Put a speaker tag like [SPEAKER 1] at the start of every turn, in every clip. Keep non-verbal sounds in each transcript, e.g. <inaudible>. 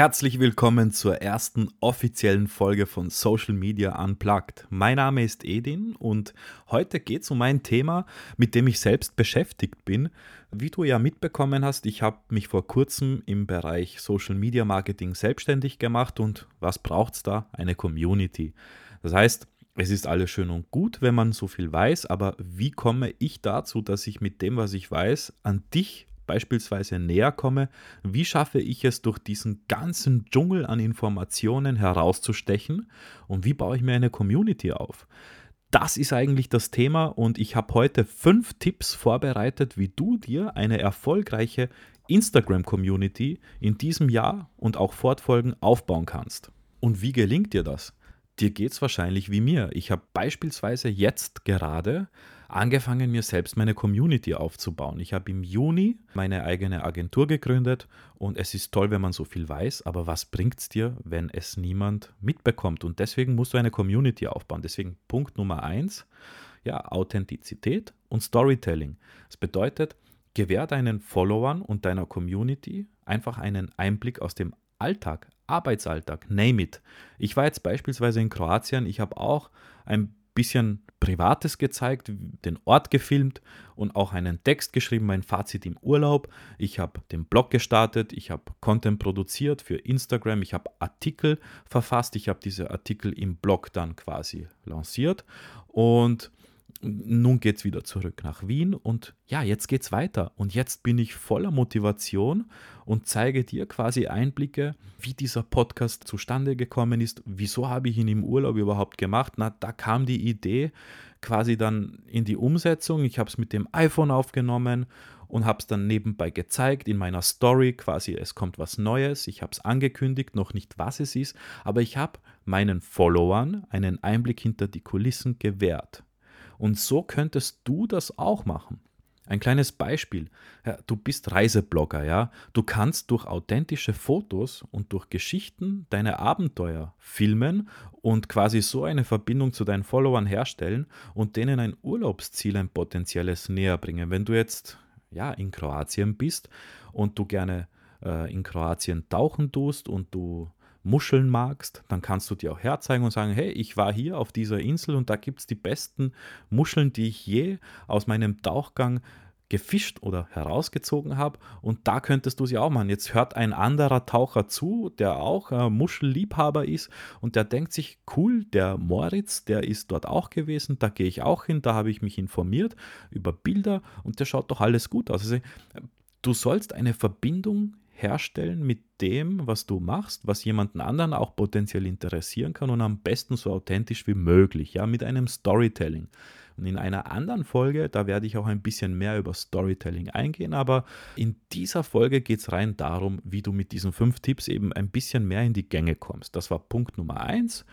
[SPEAKER 1] Herzlich willkommen zur ersten offiziellen Folge von Social Media Unplugged. Mein Name ist Edin und heute geht es um ein Thema, mit dem ich selbst beschäftigt bin. Wie du ja mitbekommen hast, ich habe mich vor kurzem im Bereich Social Media Marketing selbstständig gemacht und was braucht es da? Eine Community. Das heißt, es ist alles schön und gut, wenn man so viel weiß, aber wie komme ich dazu, dass ich mit dem, was ich weiß, an dich beispielsweise näher komme, wie schaffe ich es durch diesen ganzen Dschungel an Informationen herauszustechen und wie baue ich mir eine Community auf? Das ist eigentlich das Thema und ich habe heute fünf Tipps vorbereitet, wie du dir eine erfolgreiche Instagram-Community in diesem Jahr und auch fortfolgend aufbauen kannst. Und wie gelingt dir das? Dir geht es wahrscheinlich wie mir. Ich habe beispielsweise jetzt gerade angefangen, mir selbst meine Community aufzubauen. Ich habe im Juni meine eigene Agentur gegründet und es ist toll, wenn man so viel weiß, aber was bringt es dir, wenn es niemand mitbekommt? Und deswegen musst du eine Community aufbauen. Deswegen Punkt Nummer eins, ja, Authentizität und Storytelling. Das bedeutet, gewähr deinen Followern und deiner Community einfach einen Einblick aus dem Alltag, Arbeitsalltag, name it. Ich war jetzt beispielsweise in Kroatien, ich habe auch ein bisschen Privates gezeigt, den Ort gefilmt und auch einen Text geschrieben, mein Fazit im Urlaub. Ich habe den Blog gestartet, ich habe Content produziert für Instagram, ich habe Artikel verfasst, ich habe diese Artikel im Blog dann quasi lanciert und nun geht es wieder zurück nach Wien und ja, jetzt geht es weiter. Und jetzt bin ich voller Motivation und zeige dir quasi Einblicke, wie dieser Podcast zustande gekommen ist. Wieso habe ich ihn im Urlaub überhaupt gemacht? Na, da kam die Idee quasi dann in die Umsetzung. Ich habe es mit dem iPhone aufgenommen und habe es dann nebenbei gezeigt in meiner Story, quasi es kommt was Neues. Ich habe es angekündigt, noch nicht was es ist, aber ich habe meinen Followern einen Einblick hinter die Kulissen gewährt. Und so könntest du das auch machen. Ein kleines Beispiel. Ja, du bist Reiseblogger, ja. Du kannst durch authentische Fotos und durch Geschichten deine Abenteuer filmen und quasi so eine Verbindung zu deinen Followern herstellen und denen ein Urlaubsziel, ein potenzielles näher bringen. Wenn du jetzt ja in Kroatien bist und du gerne äh, in Kroatien tauchen tust und du Muscheln magst, dann kannst du dir auch herzeigen und sagen, hey, ich war hier auf dieser Insel und da gibt es die besten Muscheln, die ich je aus meinem Tauchgang gefischt oder herausgezogen habe und da könntest du sie auch machen. Jetzt hört ein anderer Taucher zu, der auch äh, Muschelliebhaber ist und der denkt sich, cool, der Moritz, der ist dort auch gewesen, da gehe ich auch hin, da habe ich mich informiert über Bilder und der schaut doch alles gut aus. Also, du sollst eine Verbindung herstellen mit dem, was du machst, was jemanden anderen auch potenziell interessieren kann und am besten so authentisch wie möglich, ja, mit einem Storytelling. Und in einer anderen Folge, da werde ich auch ein bisschen mehr über Storytelling eingehen, aber in dieser Folge geht es rein darum, wie du mit diesen fünf Tipps eben ein bisschen mehr in die Gänge kommst. Das war Punkt Nummer eins.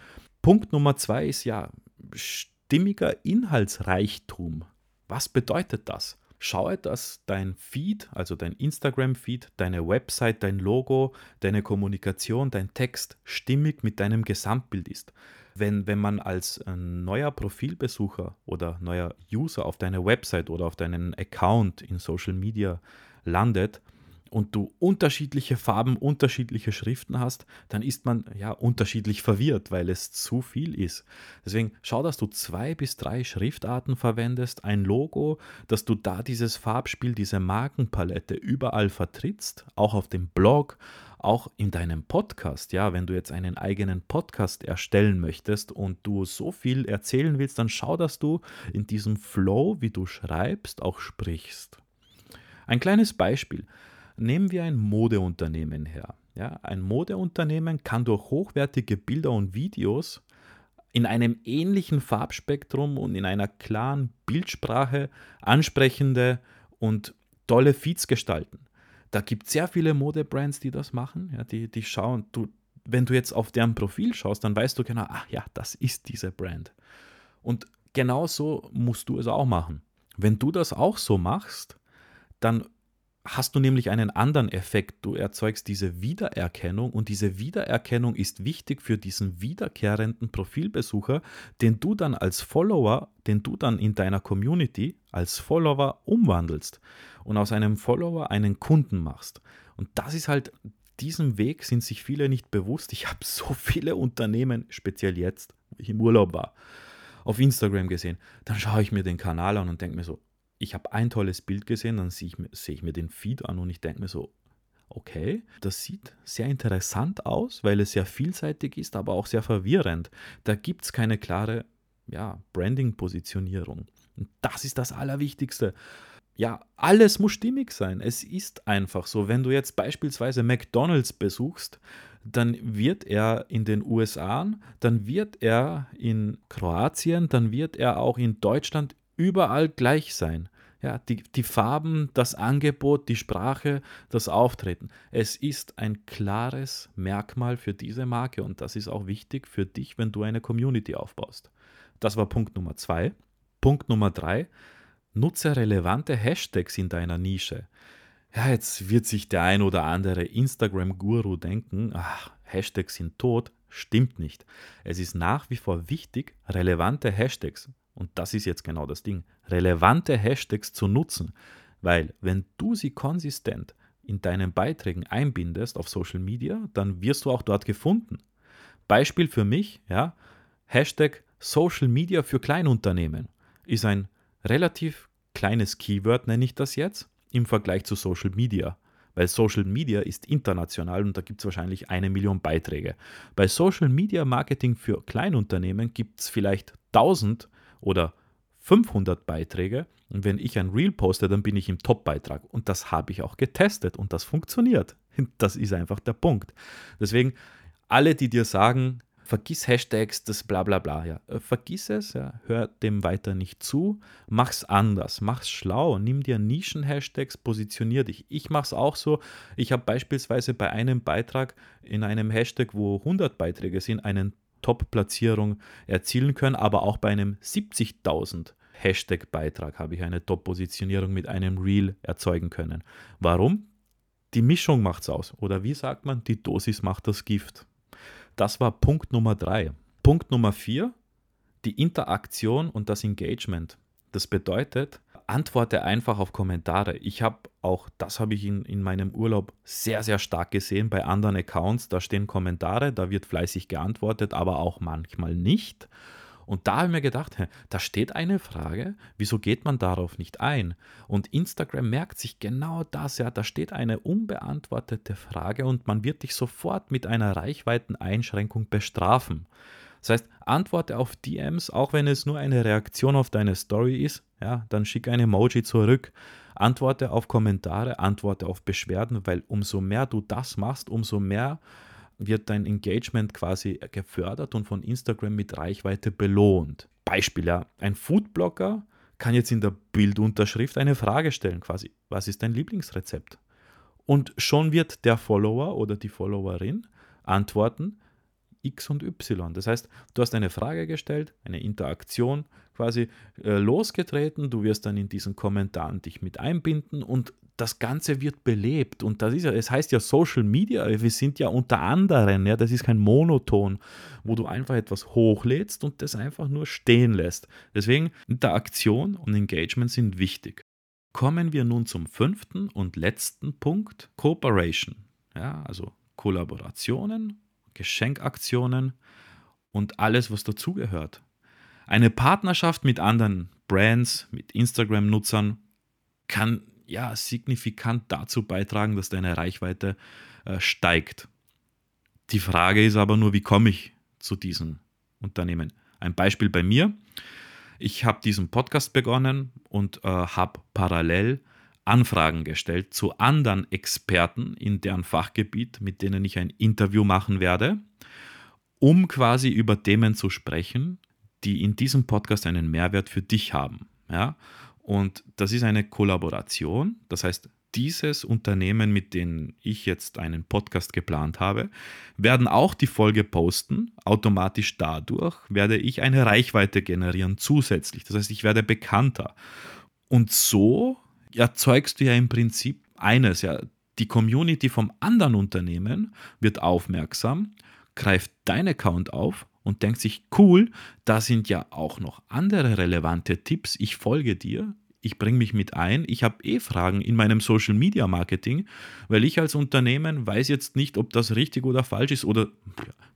[SPEAKER 1] Punkt Nummer zwei ist ja stimmiger Inhaltsreichtum. Was bedeutet das? Schaue, dass dein Feed, also dein Instagram-Feed, deine Website, dein Logo, deine Kommunikation, dein Text stimmig mit deinem Gesamtbild ist. Wenn, wenn man als äh, neuer Profilbesucher oder neuer User auf deine Website oder auf deinen Account in Social Media landet, und du unterschiedliche Farben, unterschiedliche Schriften hast, dann ist man ja unterschiedlich verwirrt, weil es zu viel ist. Deswegen schau, dass du zwei bis drei Schriftarten verwendest, ein Logo, dass du da dieses Farbspiel, diese Markenpalette überall vertrittst, auch auf dem Blog, auch in deinem Podcast. Ja, wenn du jetzt einen eigenen Podcast erstellen möchtest und du so viel erzählen willst, dann schau, dass du in diesem Flow, wie du schreibst, auch sprichst. Ein kleines Beispiel. Nehmen wir ein Modeunternehmen her. Ja, ein Modeunternehmen kann durch hochwertige Bilder und Videos in einem ähnlichen Farbspektrum und in einer klaren Bildsprache ansprechende und tolle Feeds gestalten. Da gibt es sehr viele Modebrands, die das machen. Ja, die, die schauen, du, wenn du jetzt auf deren Profil schaust, dann weißt du genau, ach ja, das ist diese Brand. Und genau so musst du es auch machen. Wenn du das auch so machst, dann hast du nämlich einen anderen Effekt. Du erzeugst diese Wiedererkennung und diese Wiedererkennung ist wichtig für diesen wiederkehrenden Profilbesucher, den du dann als Follower, den du dann in deiner Community als Follower umwandelst und aus einem Follower einen Kunden machst. Und das ist halt diesem Weg sind sich viele nicht bewusst. Ich habe so viele Unternehmen, speziell jetzt, wo ich im Urlaub war, auf Instagram gesehen. Dann schaue ich mir den Kanal an und denke mir so, ich habe ein tolles Bild gesehen, dann sehe ich, sehe ich mir den Feed an und ich denke mir so, okay, das sieht sehr interessant aus, weil es sehr vielseitig ist, aber auch sehr verwirrend. Da gibt es keine klare ja, Branding-Positionierung. Und das ist das Allerwichtigste. Ja, alles muss stimmig sein. Es ist einfach so. Wenn du jetzt beispielsweise McDonald's besuchst, dann wird er in den USA, dann wird er in Kroatien, dann wird er auch in Deutschland überall gleich sein. Ja, die, die Farben, das Angebot, die Sprache, das Auftreten. Es ist ein klares Merkmal für diese Marke und das ist auch wichtig für dich, wenn du eine Community aufbaust. Das war Punkt Nummer zwei. Punkt Nummer drei, nutze relevante Hashtags in deiner Nische. Ja, jetzt wird sich der ein oder andere Instagram-Guru denken, ach, Hashtags sind tot. Stimmt nicht. Es ist nach wie vor wichtig, relevante Hashtags, und das ist jetzt genau das Ding, relevante Hashtags zu nutzen, weil wenn du sie konsistent in deinen Beiträgen einbindest auf Social Media, dann wirst du auch dort gefunden. Beispiel für mich, ja, Hashtag Social Media für Kleinunternehmen ist ein relativ kleines Keyword, nenne ich das jetzt, im Vergleich zu Social Media. Weil Social Media ist international und da gibt es wahrscheinlich eine Million Beiträge. Bei Social Media Marketing für Kleinunternehmen gibt es vielleicht 1000 oder 500 Beiträge und wenn ich ein Reel poste, dann bin ich im Top-Beitrag. Und das habe ich auch getestet und das funktioniert. <laughs> Das ist einfach der Punkt. Deswegen, alle, die dir sagen, vergiss Hashtags, das bla bla bla. Ja. Äh, vergiss es, ja. hör dem weiter nicht zu, mach's anders, mach's schlau, nimm dir Nischen-Hashtags, positionier dich. Ich mach's auch so. Ich habe beispielsweise bei einem Beitrag in einem Hashtag, wo 100 Beiträge sind, einen Top-Platzierung erzielen können, aber auch bei einem 70.000 Hashtag-Beitrag habe ich eine Top-Positionierung mit einem Reel erzeugen können. Warum? Die Mischung macht es aus. Oder wie sagt man, die Dosis macht das Gift. Das war Punkt Nummer drei. Punkt Nummer vier, die Interaktion und das Engagement. Das bedeutet, antworte einfach auf Kommentare. Ich habe auch, das habe ich in, in meinem Urlaub sehr, sehr stark gesehen bei anderen Accounts. Da stehen Kommentare, da wird fleißig geantwortet, aber auch manchmal nicht. Und da habe ich mir gedacht, da steht eine Frage, wieso geht man darauf nicht ein? Und Instagram merkt sich genau das, ja, da steht eine unbeantwortete Frage und man wird dich sofort mit einer Reichweiteneinschränkung bestrafen. Das heißt, antworte auf DMs, auch wenn es nur eine Reaktion auf deine Story ist, ja, dann schick ein Emoji zurück. Antworte auf Kommentare, antworte auf Beschwerden, weil umso mehr du das machst, umso mehr wird dein Engagement quasi gefördert und von Instagram mit Reichweite belohnt. Beispiel, ja, ein Foodblogger kann jetzt in der Bildunterschrift eine Frage stellen, quasi, was ist dein Lieblingsrezept? Und schon wird der Follower oder die Followerin antworten, X und Y. Das heißt, du hast eine Frage gestellt, eine Interaktion quasi äh, losgetreten, du wirst dann in diesen Kommentaren dich mit einbinden und das Ganze wird belebt. Und das ist ja, es heißt ja Social Media, wir sind ja unter anderem, ja, das ist kein Monoton, wo du einfach etwas hochlädst und das einfach nur stehen lässt. Deswegen Interaktion und Engagement sind wichtig. Kommen wir nun zum fünften und letzten Punkt, Cooperation. Ja, also Kollaborationen, Geschenkaktionen und alles, was dazugehört. Eine Partnerschaft mit anderen Brands, mit Instagram-Nutzern kann ja signifikant dazu beitragen, dass deine Reichweite äh, steigt. Die Frage ist aber nur, wie komme ich zu diesen Unternehmen? Ein Beispiel bei mir. Ich habe diesen Podcast begonnen und äh, habe parallel Anfragen gestellt zu anderen Experten in deren Fachgebiet, mit denen ich ein Interview machen werde, um quasi über Themen zu sprechen, die in diesem Podcast einen Mehrwert für dich haben. Ja? Und das ist eine Kollaboration. Das heißt, dieses Unternehmen, mit dem ich jetzt einen Podcast geplant habe, werden auch die Folge posten. Automatisch dadurch werde ich eine Reichweite generieren zusätzlich. Das heißt, ich werde bekannter. Und so erzeugst du ja im Prinzip eines, ja, die Community vom anderen Unternehmen wird aufmerksam, greift dein Account auf und denkt sich, cool, da sind ja auch noch andere relevante Tipps, ich folge dir, ich bringe mich mit ein, ich habe eh Fragen in meinem Social Media Marketing, weil ich als Unternehmen weiß jetzt nicht, ob das richtig oder falsch ist oder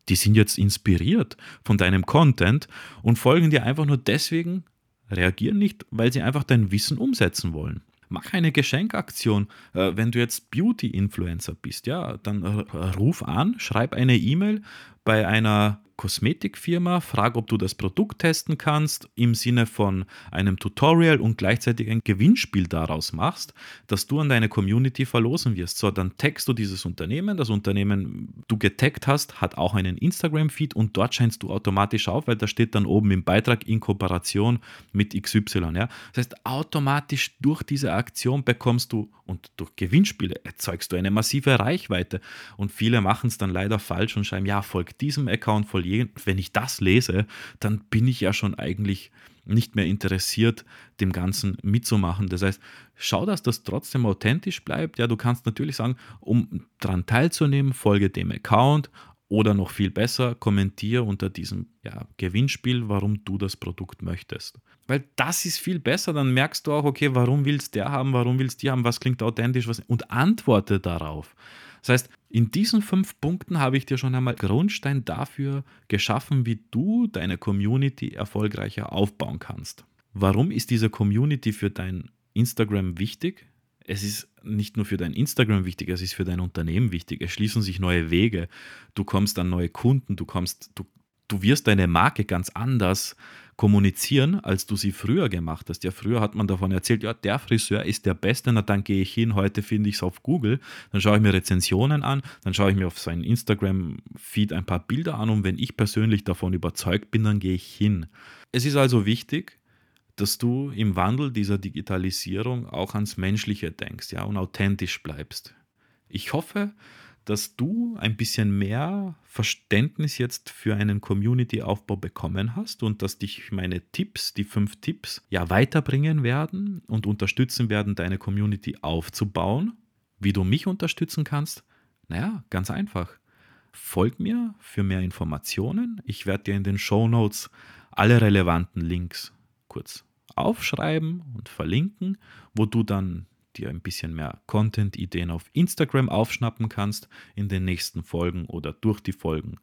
[SPEAKER 1] die sind jetzt inspiriert von deinem Content und folgen dir einfach nur deswegen, reagieren nicht, weil sie einfach dein Wissen umsetzen wollen mach eine Geschenkaktion. Äh, wenn du jetzt Beauty-Influencer bist, ja, dann ruf an, schreib eine E-Mail bei einer Kosmetikfirma, frag, ob du das Produkt testen kannst, im Sinne von einem Tutorial und gleichzeitig ein Gewinnspiel daraus machst, dass du an deine Community verlosen wirst. So, dann tagst du dieses Unternehmen. Das Unternehmen, du getaggt hast, hat auch einen Instagram-Feed und dort scheinst du automatisch auf, weil da steht dann oben im Beitrag in Kooperation mit XY. Ja? Das heißt, automatisch durch diese Aktion bekommst du und durch Gewinnspiele erzeugst du eine massive Reichweite. Und viele machen es dann leider falsch und schreiben, ja, folgt diesem Account, folgt wenn ich das lese, dann bin ich ja schon eigentlich nicht mehr interessiert, dem Ganzen mitzumachen. Das heißt, schau, dass das trotzdem authentisch bleibt. Ja, du kannst natürlich sagen, um daran teilzunehmen, folge dem Account oder noch viel besser, kommentiere unter diesem ja, Gewinnspiel, warum du das Produkt möchtest. Weil das ist viel besser, dann merkst du auch, okay, warum willst der haben, warum willst die haben, was klingt authentisch, was und antworte darauf. Das heißt, in diesen fünf Punkten habe ich dir schon einmal Grundstein dafür geschaffen, wie du deine Community erfolgreicher aufbauen kannst. Warum ist diese Community für dein Instagram wichtig? Es ist nicht nur für dein Instagram wichtig, es ist für dein Unternehmen wichtig. Es schließen sich neue Wege. Du kommst an neue Kunden, du kommst, du, du wirst deine Marke ganz anders kommunizieren, als du sie früher gemacht hast. Ja, früher hat man davon erzählt, ja, der Friseur ist der Beste, na dann gehe ich hin, heute finde ich es auf Google, dann schaue ich mir Rezensionen an, dann schaue ich mir auf seinen Instagram-Feed ein paar Bilder an und wenn ich persönlich davon überzeugt bin, dann gehe ich hin. Es ist also wichtig, dass du im Wandel dieser Digitalisierung auch ans Menschliche denkst, ja, und authentisch bleibst. Ich hoffe, dass du ein bisschen mehr Verständnis jetzt für einen Community-Aufbau bekommen hast und dass dich meine Tipps, die fünf Tipps, ja weiterbringen werden und unterstützen werden, deine Community aufzubauen. Wie du mich unterstützen kannst? Naja, ganz einfach. Folg mir für mehr Informationen. Ich werde dir in den Show Notes alle relevanten Links kurz aufschreiben und verlinken, wo du dann dir ein bisschen mehr Content-Ideen auf Instagram aufschnappen kannst in den nächsten Folgen oder durch die Folgen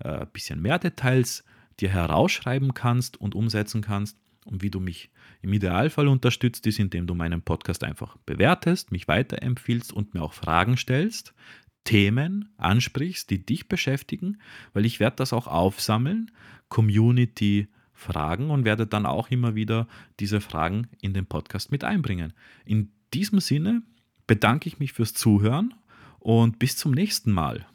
[SPEAKER 1] äh, ein bisschen mehr Details dir herausschreiben kannst und umsetzen kannst. Und wie du mich im Idealfall unterstützt, ist, indem du meinen Podcast einfach bewertest, mich weiterempfiehlst und mir auch Fragen stellst, Themen ansprichst, die dich beschäftigen, weil ich werde das auch aufsammeln, Community Fragen und werde dann auch immer wieder diese Fragen in den Podcast mit einbringen. In diesem Sinne bedanke ich mich fürs Zuhören und bis zum nächsten Mal.